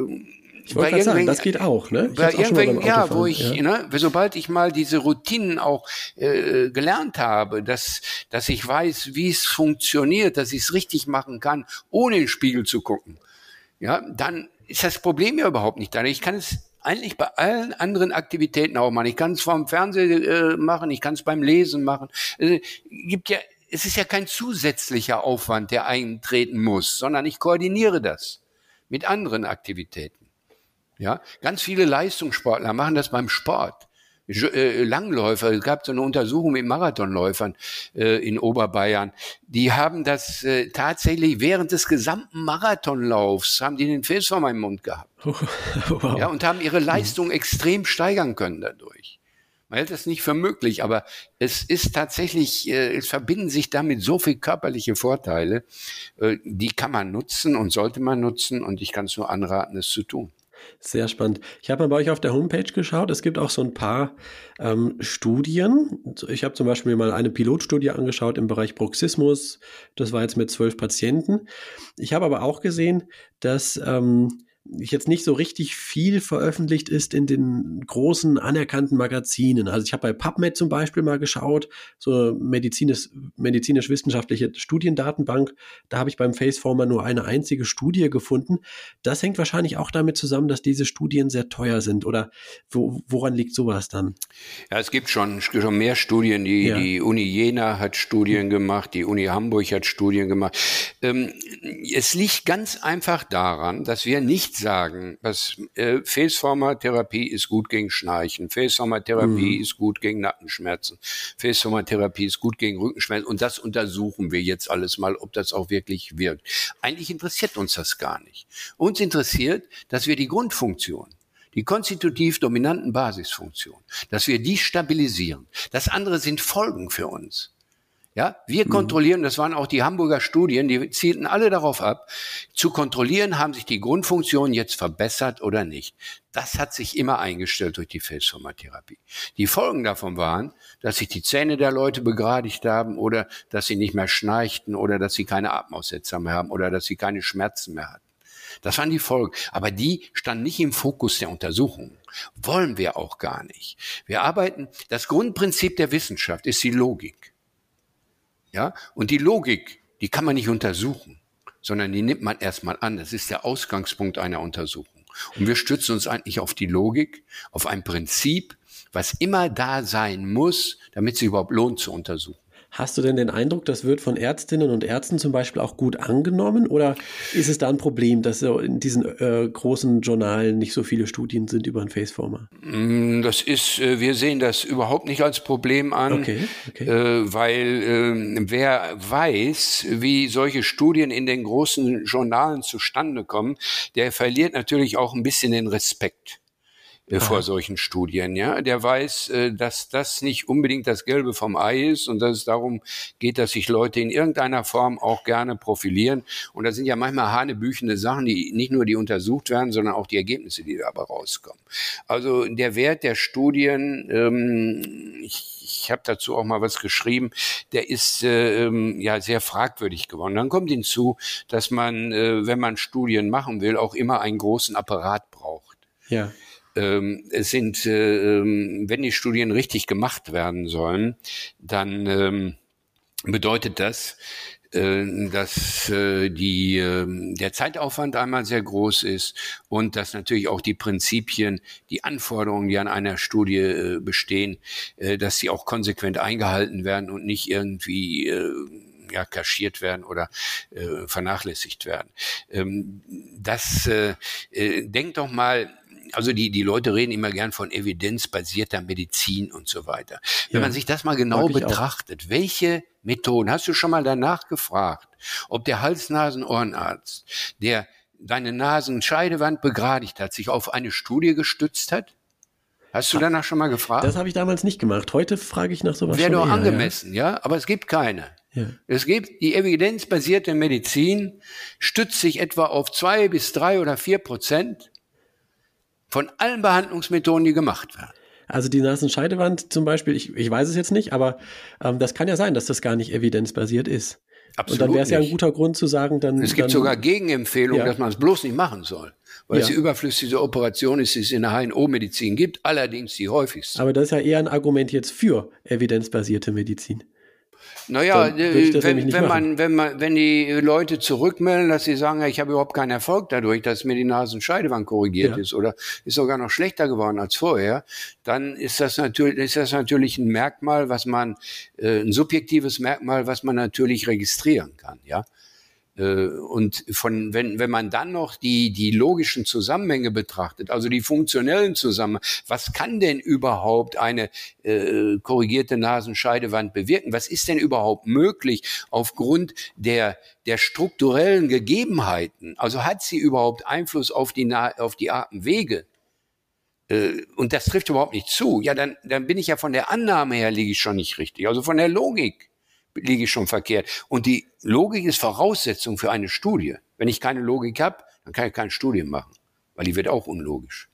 ich wollte sagen, das geht auch, ne? Ich bei irgendwelchen, ja, wo ich, ja. ne, sobald ich mal diese Routinen auch äh, gelernt habe, dass, dass ich weiß, wie es funktioniert, dass ich es richtig machen kann, ohne in den Spiegel zu gucken, ja, dann ist das Problem ja überhaupt nicht da. Ich kann es eigentlich bei allen anderen Aktivitäten auch machen. Ich kann es vom Fernsehen äh, machen, ich kann es beim Lesen machen. Also, gibt ja, es ist ja kein zusätzlicher Aufwand, der eintreten muss, sondern ich koordiniere das mit anderen Aktivitäten. Ja, ganz viele Leistungssportler machen das beim Sport. Äh, Langläufer, es gab so eine Untersuchung mit Marathonläufern äh, in Oberbayern, die haben das äh, tatsächlich während des gesamten Marathonlaufs, haben die den Filzformer im Mund gehabt. [laughs] wow. Ja, und haben ihre Leistung extrem steigern können dadurch. Man hält das nicht für möglich, aber es ist tatsächlich, äh, es verbinden sich damit so viel körperliche Vorteile, äh, die kann man nutzen und sollte man nutzen und ich kann es nur anraten, es zu tun. Sehr spannend. Ich habe mal bei euch auf der Homepage geschaut. Es gibt auch so ein paar ähm, Studien. Ich habe zum Beispiel mal eine Pilotstudie angeschaut im Bereich Bruxismus. Das war jetzt mit zwölf Patienten. Ich habe aber auch gesehen, dass ähm, jetzt nicht so richtig viel veröffentlicht ist in den großen anerkannten Magazinen. Also ich habe bei PubMed zum Beispiel mal geschaut, so medizinisch, medizinisch-wissenschaftliche Studiendatenbank. Da habe ich beim Faceformer nur eine einzige Studie gefunden. Das hängt wahrscheinlich auch damit zusammen, dass diese Studien sehr teuer sind. Oder wo, woran liegt sowas dann? Ja, es gibt schon, schon mehr Studien. Die, ja. die Uni Jena hat Studien gemacht, die Uni Hamburg hat Studien gemacht. Ähm, es liegt ganz einfach daran, dass wir nicht sagen, was äh, Faceformer-Therapie ist gut gegen Schnarchen, Faceformer-Therapie mhm. ist gut gegen Nackenschmerzen, Faceformer-Therapie ist gut gegen Rückenschmerzen und das untersuchen wir jetzt alles mal, ob das auch wirklich wirkt. Eigentlich interessiert uns das gar nicht. Uns interessiert, dass wir die Grundfunktion die konstitutiv dominanten Basisfunktionen, dass wir die stabilisieren. Das andere sind Folgen für uns. Ja, wir mhm. kontrollieren, das waren auch die Hamburger Studien, die zielten alle darauf ab, zu kontrollieren, haben sich die Grundfunktionen jetzt verbessert oder nicht. Das hat sich immer eingestellt durch die Felsformatherapie. Die Folgen davon waren, dass sich die Zähne der Leute begradigt haben oder dass sie nicht mehr schnarchten oder dass sie keine Atemaussetzer mehr haben oder dass sie keine Schmerzen mehr hatten. Das waren die Folgen. Aber die standen nicht im Fokus der Untersuchung. Wollen wir auch gar nicht. Wir arbeiten, das Grundprinzip der Wissenschaft ist die Logik. Ja? Und die Logik, die kann man nicht untersuchen, sondern die nimmt man erstmal an. Das ist der Ausgangspunkt einer Untersuchung. Und wir stützen uns eigentlich auf die Logik, auf ein Prinzip, was immer da sein muss, damit es überhaupt lohnt zu untersuchen. Hast du denn den Eindruck, das wird von Ärztinnen und Ärzten zum Beispiel auch gut angenommen? Oder ist es da ein Problem, dass so in diesen äh, großen Journalen nicht so viele Studien sind über ein Faceformer? Mm, das ist, äh, wir sehen das überhaupt nicht als Problem an, okay, okay. Äh, weil äh, wer weiß, wie solche Studien in den großen Journalen zustande kommen, der verliert natürlich auch ein bisschen den Respekt äh, vor solchen Studien, ja. Der weiß, äh, dass das nicht unbedingt das Gelbe vom Ei ist und dass es darum geht, dass sich Leute in irgendeiner Form auch gerne profilieren. Und da sind ja manchmal hanebüchende Sachen, die nicht nur die untersucht werden, sondern auch die Ergebnisse, die dabei rauskommen. Also der Wert der Studien, ähm, ich, ich habe dazu auch mal was geschrieben, der ist äh, ähm, ja sehr fragwürdig geworden. Dann kommt hinzu, dass man, äh, wenn man Studien machen will, auch immer einen großen Apparat braucht. Ja ähm, es sind, äh, ähm, wenn die Studien richtig gemacht werden sollen, dann ähm, bedeutet das, äh, dass äh, die, äh, der Zeitaufwand einmal sehr groß ist und dass natürlich auch die Prinzipien, die Anforderungen, die an einer Studie äh, bestehen, dass sie auch konsequent eingehalten werden und nicht irgendwie ja, kaschiert werden oder vernachlässigt werden. Ähm, das denkt doch mal also die, die Leute reden immer gern von evidenzbasierter Medizin und so weiter. Wenn ja, man sich das mal genau betrachtet, auch. welche Methoden, hast du schon mal danach gefragt, ob der Hals-Nasen-Ohrenarzt, der deine Nasenscheidewand begradigt hat, sich auf eine Studie gestützt hat? Hast du danach schon mal gefragt? Das habe ich damals nicht gemacht. Heute frage ich nach sowas. Wäre doch angemessen, ja? ja? Aber es gibt keine. Ja. Es gibt die evidenzbasierte Medizin, stützt sich etwa auf zwei bis drei oder vier Prozent von allen Behandlungsmethoden, die gemacht werden. Also die Nasenscheidewand zum Beispiel, ich, ich weiß es jetzt nicht, aber ähm, das kann ja sein, dass das gar nicht evidenzbasiert ist. Absolut. Und dann wäre es ja ein guter Grund zu sagen, dann. Es gibt dann, sogar Gegenempfehlungen, ja. dass man es bloß nicht machen soll. Weil ja. es die überflüssige Operation ist, die es in der HNO-Medizin gibt, allerdings die häufigste. Aber das ist ja eher ein Argument jetzt für evidenzbasierte Medizin. Naja, äh, wenn, wenn man, wenn man, wenn die Leute zurückmelden, dass sie sagen, ich habe überhaupt keinen Erfolg dadurch, dass mir die Nasenscheidewand korrigiert ja. ist oder ist sogar noch schlechter geworden als vorher, dann ist das natürlich, ist das natürlich ein Merkmal, was man, äh, ein subjektives Merkmal, was man natürlich registrieren kann, ja. Äh, und von, wenn, wenn man dann noch die, die logischen Zusammenhänge betrachtet, also die funktionellen Zusammenhänge, was kann denn überhaupt eine äh, korrigierte Nasenscheidewand bewirken? Was ist denn überhaupt möglich aufgrund der, der strukturellen Gegebenheiten? Also hat sie überhaupt Einfluss auf die, auf die Atemwege? Äh, und das trifft überhaupt nicht zu. Ja, dann, dann bin ich ja von der Annahme her liege ich schon nicht richtig. Also von der Logik liege ich schon verkehrt. Und die Logik ist Voraussetzung für eine Studie. Wenn ich keine Logik habe, dann kann ich keine Studie machen, weil die wird auch unlogisch.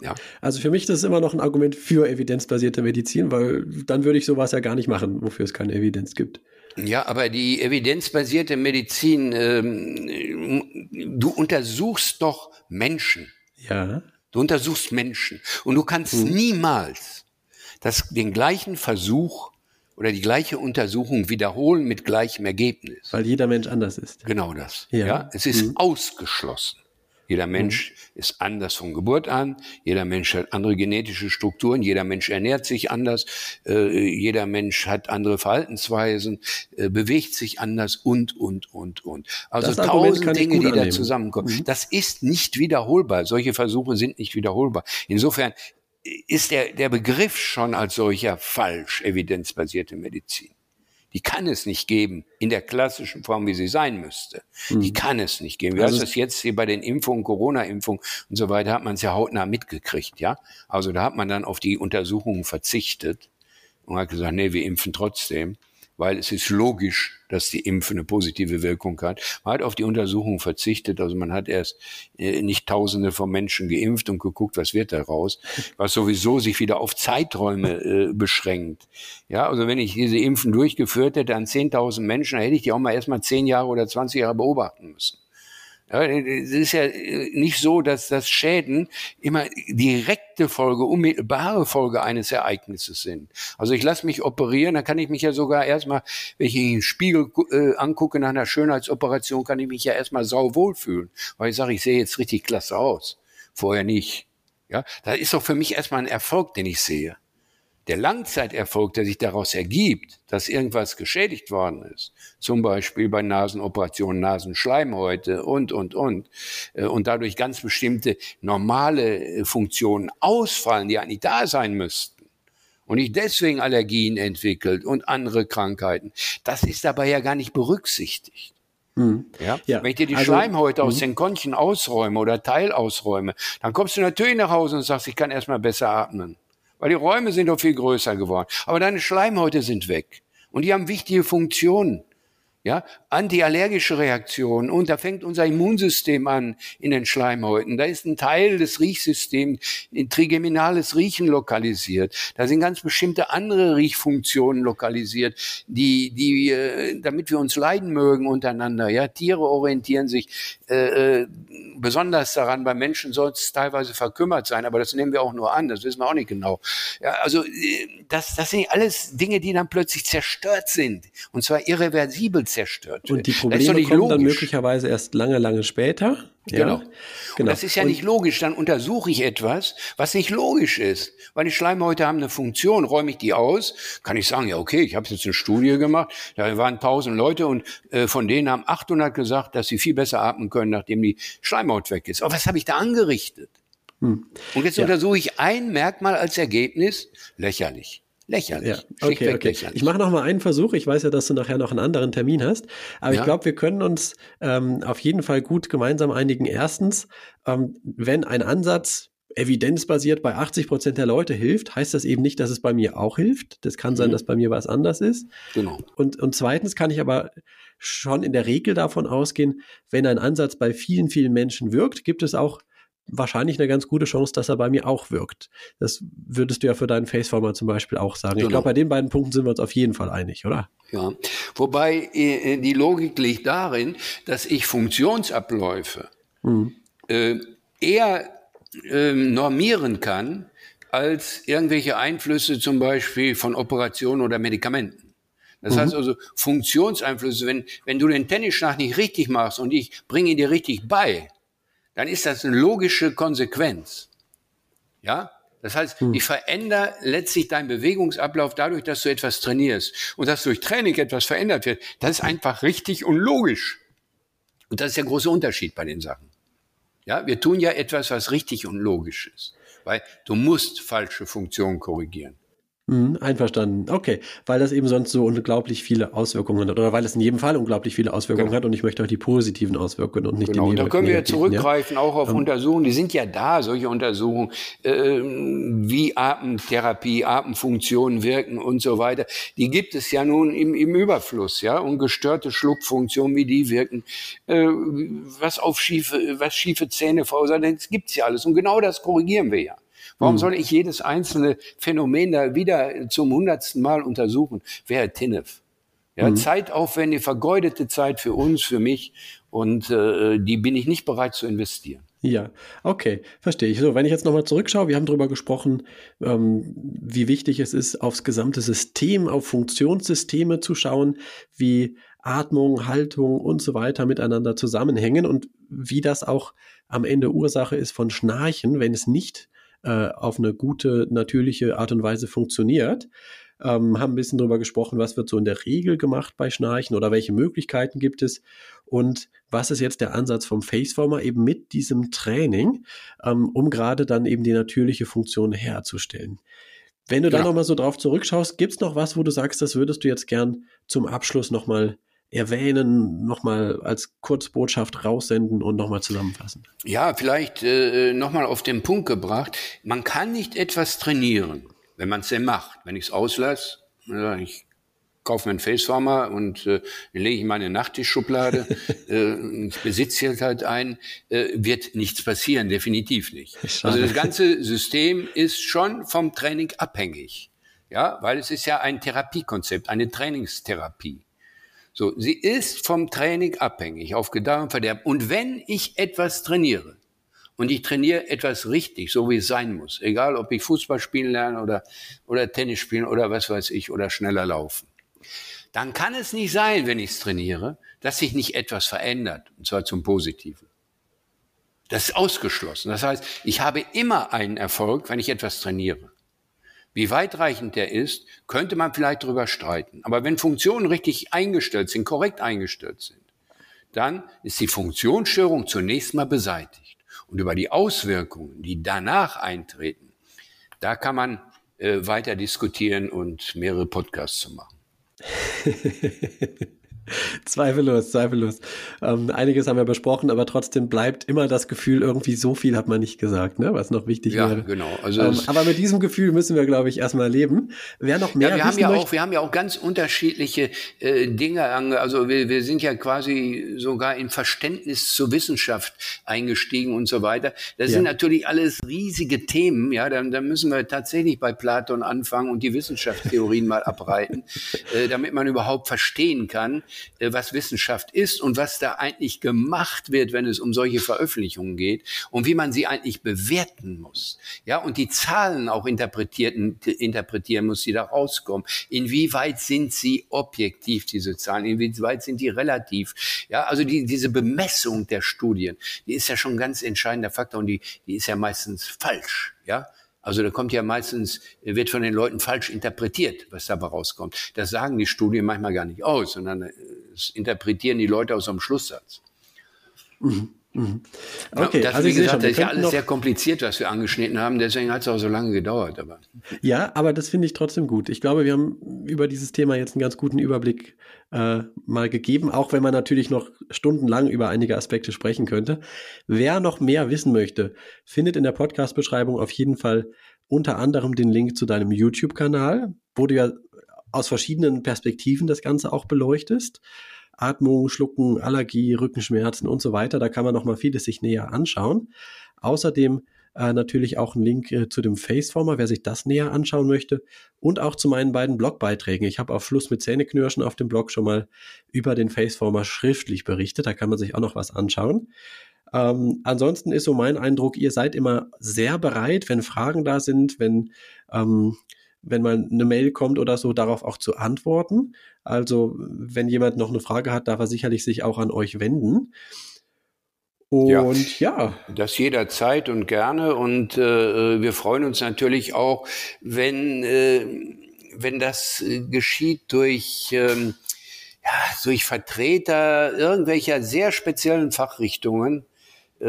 Ja. Also für mich das ist immer noch ein Argument für evidenzbasierte Medizin, weil dann würde ich sowas ja gar nicht machen, wofür es keine Evidenz gibt. Ja, aber die evidenzbasierte Medizin, ähm, du untersuchst doch Menschen. Ja. Du untersuchst Menschen und du kannst hm. niemals das, den gleichen Versuch oder die gleiche Untersuchung wiederholen mit gleichem Ergebnis. Weil jeder Mensch anders ist. Genau das. Ja. ja? Es ist mhm. ausgeschlossen. Jeder mhm. Mensch mhm. ist anders von Geburt an. Jeder Mensch hat andere genetische Strukturen. Jeder Mensch ernährt sich anders. Äh, jeder Mensch hat andere Verhaltensweisen, äh, bewegt sich anders und, und, und, und. Also tausend Dinge, die annehmen. da zusammenkommen. Mhm. Das ist nicht wiederholbar. Solche Versuche sind nicht wiederholbar. Insofern ist der, der Begriff schon als solcher falsch, evidenzbasierte Medizin. Die kann es nicht geben in der klassischen Form, wie sie sein müsste. Mhm. Die kann es nicht geben. Wie also heißt das jetzt hier bei den Impfungen, Corona-Impfungen und so weiter, hat man es ja hautnah mitgekriegt, ja? Also da hat man dann auf die Untersuchungen verzichtet und hat gesagt, nee, wir impfen trotzdem weil es ist logisch, dass die Impfe eine positive Wirkung hat. Man hat auf die Untersuchung verzichtet, also man hat erst äh, nicht Tausende von Menschen geimpft und geguckt, was wird daraus, was sowieso sich wieder auf Zeiträume äh, beschränkt. Ja, also wenn ich diese Impfen durchgeführt hätte an 10.000 Menschen, dann hätte ich die auch mal erstmal 10 Jahre oder 20 Jahre beobachten müssen. Ja, es ist ja äh, nicht so, dass das Schäden immer direkte Folge, unmittelbare Folge eines Ereignisses sind. Also ich lasse mich operieren, dann kann ich mich ja sogar erstmal, wenn ich den Spiegel äh, angucke nach einer Schönheitsoperation, kann ich mich ja erstmal sau wohlfühlen, weil ich sage, ich sehe jetzt richtig klasse aus. Vorher nicht. Ja, da ist doch für mich erstmal ein Erfolg, den ich sehe Der Langzeiterfolg, der sich daraus ergibt, dass irgendwas geschädigt worden ist, zum Beispiel bei Nasenoperationen, Nasenschleimhäute und, und, und, äh, und dadurch ganz bestimmte normale äh, Funktionen ausfallen, die eigentlich da sein müssten, und ich deswegen Allergien entwickelt und andere Krankheiten, das ist dabei ja gar nicht berücksichtigt. Hm. Ja? ja? Wenn ich dir die also, Schleimhäute aus hm. den Konchen ausräume oder teilausräume, dann kommst du natürlich nach Hause und sagst, ich kann erstmal besser atmen. Weil die Räume sind doch viel größer geworden. Aber deine Schleimhäute sind weg. Und die haben wichtige Funktionen ja, antiallergische Reaktionen und da fängt unser Immunsystem an in den Schleimhäuten. Da ist ein Teil des Riechsystems, ein trigeminales Riechen lokalisiert. Da sind ganz bestimmte andere Riechfunktionen lokalisiert, die, die, äh, damit wir uns leiden mögen untereinander. Ja, Tiere orientieren sich äh, äh besonders daran. Bei Menschen soll es teilweise verkümmert sein, aber das nehmen wir auch nur an. Das wissen wir auch nicht genau. Ja, also äh, das, das sind alles Dinge, die dann plötzlich zerstört sind und zwar irreversibel zerstört Und die Probleme kommen logisch. dann möglicherweise erst lange, lange später. Ja, genau. genau. Und das ist ja und nicht logisch. Dann untersuche ich etwas, was nicht logisch ist. Weil die Schleimhäute haben eine Funktion. Räume ich die aus, kann ich sagen, ja, okay, ich habe jetzt eine Studie gemacht. Da waren 1000 Leute und äh, von denen haben 800 gesagt, dass sie viel besser atmen können, nachdem die Schleimhaut weg ist. Aber was habe ich da angerichtet? Hm. Und jetzt ja. untersuche ich ein Merkmal als Ergebnis. Lächerlich. Lächerlich. Ja, okay, okay. Lächerlich. Ich mache noch mal einen Versuch. Ich weiß ja, dass du nachher noch einen anderen Termin hast. Aber ja. ich glaube, wir können uns ähm, auf jeden Fall gut gemeinsam einigen. Erstens, ähm, wenn ein Ansatz evidenzbasiert bei 80 Prozent der Leute hilft, heißt das eben nicht, dass es bei mir auch hilft. Das kann sein, mhm. dass bei mir was anders ist. Genau. Und, und zweitens kann ich aber schon in der Regel davon ausgehen, wenn ein Ansatz bei vielen, vielen Menschen wirkt, gibt es auch wahrscheinlich eine ganz gute Chance, dass er bei mir auch wirkt. Das würdest du ja für deinen Faceformer zum Beispiel auch sagen. Genau. Ich glaube, bei den beiden Punkten sind wir uns auf jeden Fall einig, oder? Ja, wobei äh, die Logik liegt darin, dass ich Funktionsabläufe mhm. äh, eher äh, normieren kann als irgendwelche Einflüsse zum Beispiel von Operationen oder Medikamenten. Das mhm. heißt also Funktionseinflüsse, wenn, wenn du den Tennisschlag nicht richtig machst und ich bringe ihn dir richtig bei, dann ist das eine logische Konsequenz. Ja? Das heißt, hm. ich verändere letztlich deinen Bewegungsablauf dadurch, dass du etwas trainierst. Und dass durch Training etwas verändert wird, das ist einfach richtig und logisch. Und das ist der große Unterschied bei den Sachen. Ja, wir tun ja etwas, was richtig und logisch ist. Weil du musst falsche Funktionen korrigieren. Mhm, einverstanden. Okay, weil das eben sonst so unglaublich viele Auswirkungen hat oder weil es in jedem Fall unglaublich viele Auswirkungen genau. hat und ich möchte auch die positiven Auswirkungen und nicht genau. die negativen. Da können wir ja zurückgreifen ja? auch auf ähm. Untersuchungen, die sind ja da, solche Untersuchungen, äh, wie Atemtherapie, Atemfunktionen wirken und so weiter. Die gibt es ja nun im, im Überfluss, ja, und gestörte Schluckfunktionen, wie die wirken, äh, was auf schiefe, was schiefe Zähne verursacht, das gibt's ja alles und genau das korrigieren wir ja. Warum hm. soll ich jedes einzelne Phänomen da wieder zum hundertsten Mal untersuchen? Wer Tinnef? Ja, hm. zeitaufwendige, vergeudete Zeit für uns, für mich und äh, die bin ich nicht bereit zu investieren. Ja, okay, verstehe ich. So, wenn ich jetzt nochmal zurückschaue, wir haben darüber gesprochen, ähm, wie wichtig es ist, aufs gesamte System, auf Funktionssysteme zu schauen, wie Atmung, Haltung und so weiter miteinander zusammenhängen und wie das auch am Ende Ursache ist von Schnarchen, wenn es nicht äh, auf eine gute, natürliche Art und Weise funktioniert. Ähm, haben ein bisschen darüber gesprochen, was wird so in der Regel gemacht bei Schnarchen oder welche Möglichkeiten gibt es und was ist jetzt der Ansatz vom Faceformer eben mit diesem Training, ähm, um gerade dann eben die natürliche Funktion herzustellen. Wenn du ja. da nochmal so drauf zurückschaust, gibt es noch was, wo du sagst, das würdest du jetzt gern zum Abschluss nochmal erwähnen, nochmal als Kurzbotschaft raussenden und nochmal zusammenfassen? Ja, vielleicht äh, nochmal auf den Punkt gebracht. Man kann nicht etwas trainieren, wenn man es denn macht. Wenn ich es auslasse, ich kaufe mir einen Facefarmer und äh, lege ich in meine Nachttischschublade, [laughs] äh, ich besitze jetzt halt einen, äh, wird nichts passieren, definitiv nicht. Also das ganze System ist schon vom Training abhängig. Ja, weil es ist ja ein Therapiekonzept, eine Trainingstherapie. So, sie ist vom Training abhängig, auf Gedeih und wenn ich etwas trainiere, und ich trainiere etwas richtig, so wie es sein muss, egal ob ich Fußball spielen lerne oder, oder Tennis spielen oder was weiß ich, oder schneller laufen, dann kann es nicht sein, wenn ich es trainiere, dass sich nicht etwas verändert, und zwar zum Positiven. Das ist ausgeschlossen. Das heißt, ich habe immer einen Erfolg, wenn ich etwas trainiere. Wie weitreichend der ist, könnte man vielleicht darüber streiten. Aber wenn Funktionen richtig eingestellt sind, korrekt eingestellt sind, dann ist die Funktionsstörung zunächst mal beseitigt. Und über die Auswirkungen, die danach eintreten, da kann man äh, weiter diskutieren und mehrere Podcasts zu machen. [laughs] zweifellos, zweifellos. Ähm, einiges haben wir besprochen, aber trotzdem bleibt immer das Gefühl, irgendwie so viel hat man nicht gesagt, ne? was noch wichtig ja, wäre. genau. Also ähm, aber mit diesem Gefühl müssen wir, glaube ich, erstmal leben. Wer noch mehr ja, wir haben ja auch, wir haben ja auch ganz unterschiedliche äh, Dinge. Also wir, wir sind ja quasi sogar im Verständnis zur Wissenschaft eingestiegen und so weiter. Das ja. sind natürlich alles riesige Themen. Ja, da, da müssen wir tatsächlich bei Platon anfangen und die Wissenschaftstheorien mal abreiten, [laughs] äh, damit man überhaupt verstehen kann, was Wissenschaft ist und was da eigentlich gemacht wird, wenn es um solche Veröffentlichungen geht und wie man sie eigentlich bewerten muss. Ja, und die Zahlen auch interpretieren, interpretieren muss, die da rauskommen. Inwieweit sind sie objektiv, diese Zahlen? Inwieweit sind die relativ? Ja, also die, diese Bemessung der Studien, die ist ja schon ein ganz entscheidender Faktor und die, die ist ja meistens falsch. Ja, also da kommt ja meistens, wird von den Leuten falsch interpretiert, was dabei rauskommt. Das sagen die Studien manchmal gar nicht aus, sondern äh, interpretieren die Leute aus einem Schlusssatz. Mhm. Mhm. Okay, das, also wie gesagt, das ist ja alles sehr kompliziert, was wir angeschnitten haben, deswegen hat es auch so lange gedauert. Aber. Ja, aber das finde ich trotzdem gut. Ich glaube, wir haben über dieses Thema jetzt einen ganz guten Überblick äh, mal gegeben, auch wenn man natürlich noch stundenlang über einige Aspekte sprechen könnte. Wer noch mehr wissen möchte, findet in der Podcast-Beschreibung auf jeden Fall unter anderem den Link zu deinem YouTube-Kanal, wo du ja aus verschiedenen Perspektiven das Ganze auch beleuchtest. Atmung, Schlucken, Allergie, Rückenschmerzen und so weiter. Da kann man noch mal vieles sich näher anschauen. Außerdem äh, natürlich auch ein Link äh, zu dem Faceformer, wer sich das näher anschauen möchte. Und auch zu meinen beiden Blogbeiträgen. Ich habe auf Schluss mit Zähneknirschen auf dem Blog schon mal über den Faceformer schriftlich berichtet. Da kann man sich auch noch was anschauen. Ähm, ansonsten ist so mein Eindruck, ihr seid immer sehr bereit, wenn Fragen da sind, wenn, ähm, wenn mal eine Mail kommt oder so, darauf auch zu antworten. Also wenn jemand noch eine Frage hat, darf er sicherlich sich auch an euch wenden. Und ja, ja. Das jederzeit und gerne. Und äh, wir freuen uns natürlich auch, wenn, äh, wenn das äh, geschieht durch, ähm, ja, durch Vertreter irgendwelcher sehr speziellen Fachrichtungen. Äh,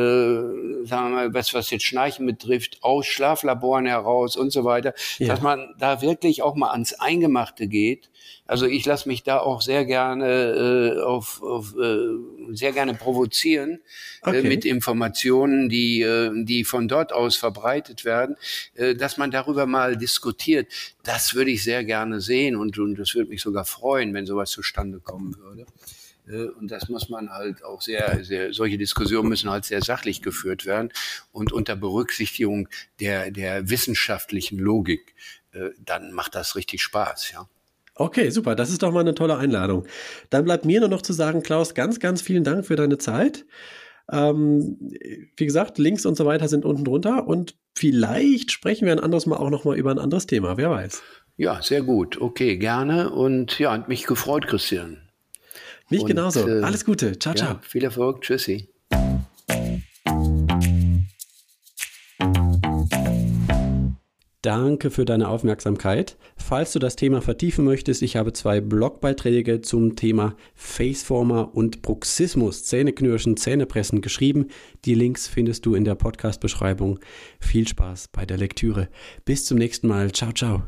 sagen wir mal, was, was jetzt Schnarchen betrifft, aus Schlaflaboren heraus und so weiter, ja. dass man da wirklich auch mal ans Eingemachte geht also ich lasse mich da auch sehr gerne äh, auf, auf äh, sehr gerne provozieren äh, okay. äh, mit Informationen, die äh, die von dort aus verbreitet werden, äh, dass man darüber mal diskutiert. Das würde ich sehr gerne sehen und und das würde mich sogar freuen, wenn sowas zustande kommen würde. Äh, und das muss man halt auch sehr, sehr, solche Diskussionen müssen halt sehr sachlich geführt werden und unter Berücksichtigung der, der wissenschaftlichen Logik. Äh, dann macht das richtig Spaß, ja. Okay, super. Das ist doch mal eine tolle Einladung. Dann bleibt mir nur noch zu sagen, Klaus, ganz, ganz vielen Dank für deine Zeit. Ähm, wie gesagt, Links und so weiter sind unten drunter und vielleicht sprechen wir ein anderes Mal auch noch mal über ein anderes Thema. Wer weiß. Ja, sehr gut. Okay, gerne. Und ja, hat mich gefreut, Christian. Mich und, genauso. Äh, Alles Gute. Ciao, ciao. viel Erfolg. Tschüssi. Danke für deine Aufmerksamkeit. Falls du das Thema vertiefen möchtest, ich habe zwei Blogbeiträge zum Thema Faceformer und Bruxismus, Zähneknirschen, Zähnepressen geschrieben. Die Links findest du in der Podcast-Beschreibung. Viel Spaß bei der Lektüre. Bis zum nächsten Mal. Ciao, ciao.